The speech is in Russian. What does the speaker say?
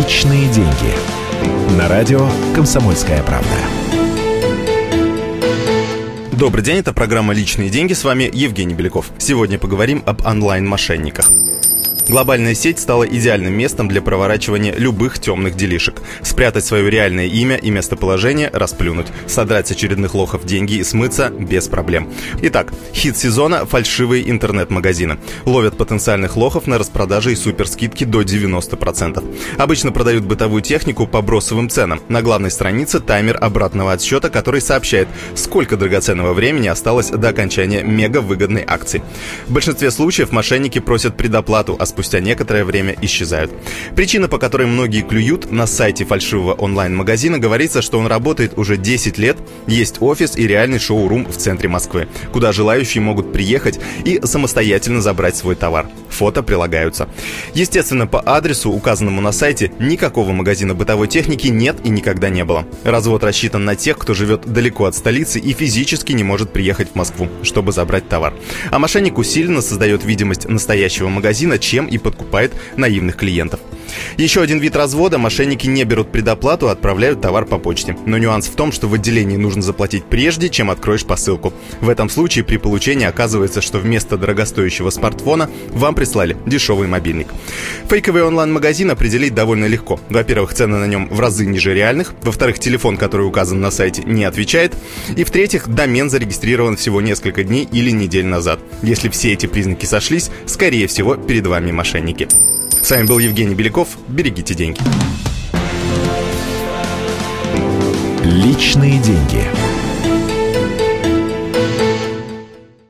Личные деньги. На радио «Комсомольская правда». Добрый день, это программа «Личные деньги». С вами Евгений Беляков. Сегодня поговорим об онлайн-мошенниках. Глобальная сеть стала идеальным местом для проворачивания любых темных делишек. Спрятать свое реальное имя и местоположение, расплюнуть. Содрать очередных лохов деньги и смыться без проблем. Итак, хит сезона – фальшивые интернет-магазины. Ловят потенциальных лохов на распродаже и суперскидки до 90%. Обычно продают бытовую технику по бросовым ценам. На главной странице таймер обратного отсчета, который сообщает, сколько драгоценного времени осталось до окончания мега выгодной акции. В большинстве случаев мошенники просят предоплату, а спустя некоторое время исчезают. Причина, по которой многие клюют, на сайте фальшивого онлайн-магазина говорится, что он работает уже 10 лет, есть офис и реальный шоу-рум в центре Москвы, куда желающие могут приехать и самостоятельно забрать свой товар. Фото прилагаются. Естественно, по адресу, указанному на сайте, никакого магазина бытовой техники нет и никогда не было. Развод рассчитан на тех, кто живет далеко от столицы и физически не может приехать в Москву, чтобы забрать товар. А мошенник усиленно создает видимость настоящего магазина, чем и подкупает наивных клиентов. Еще один вид развода – мошенники не берут предоплату, а отправляют товар по почте. Но нюанс в том, что в отделении нужно заплатить прежде, чем откроешь посылку. В этом случае при получении оказывается, что вместо дорогостоящего смартфона вам прислали дешевый мобильник. Фейковый онлайн-магазин определить довольно легко. Во-первых, цены на нем в разы ниже реальных. Во-вторых, телефон, который указан на сайте, не отвечает. И в-третьих, домен зарегистрирован всего несколько дней или недель назад. Если все эти признаки сошлись, скорее всего, перед вами мошенники. С вами был Евгений Беляков. Берегите деньги. Личные деньги.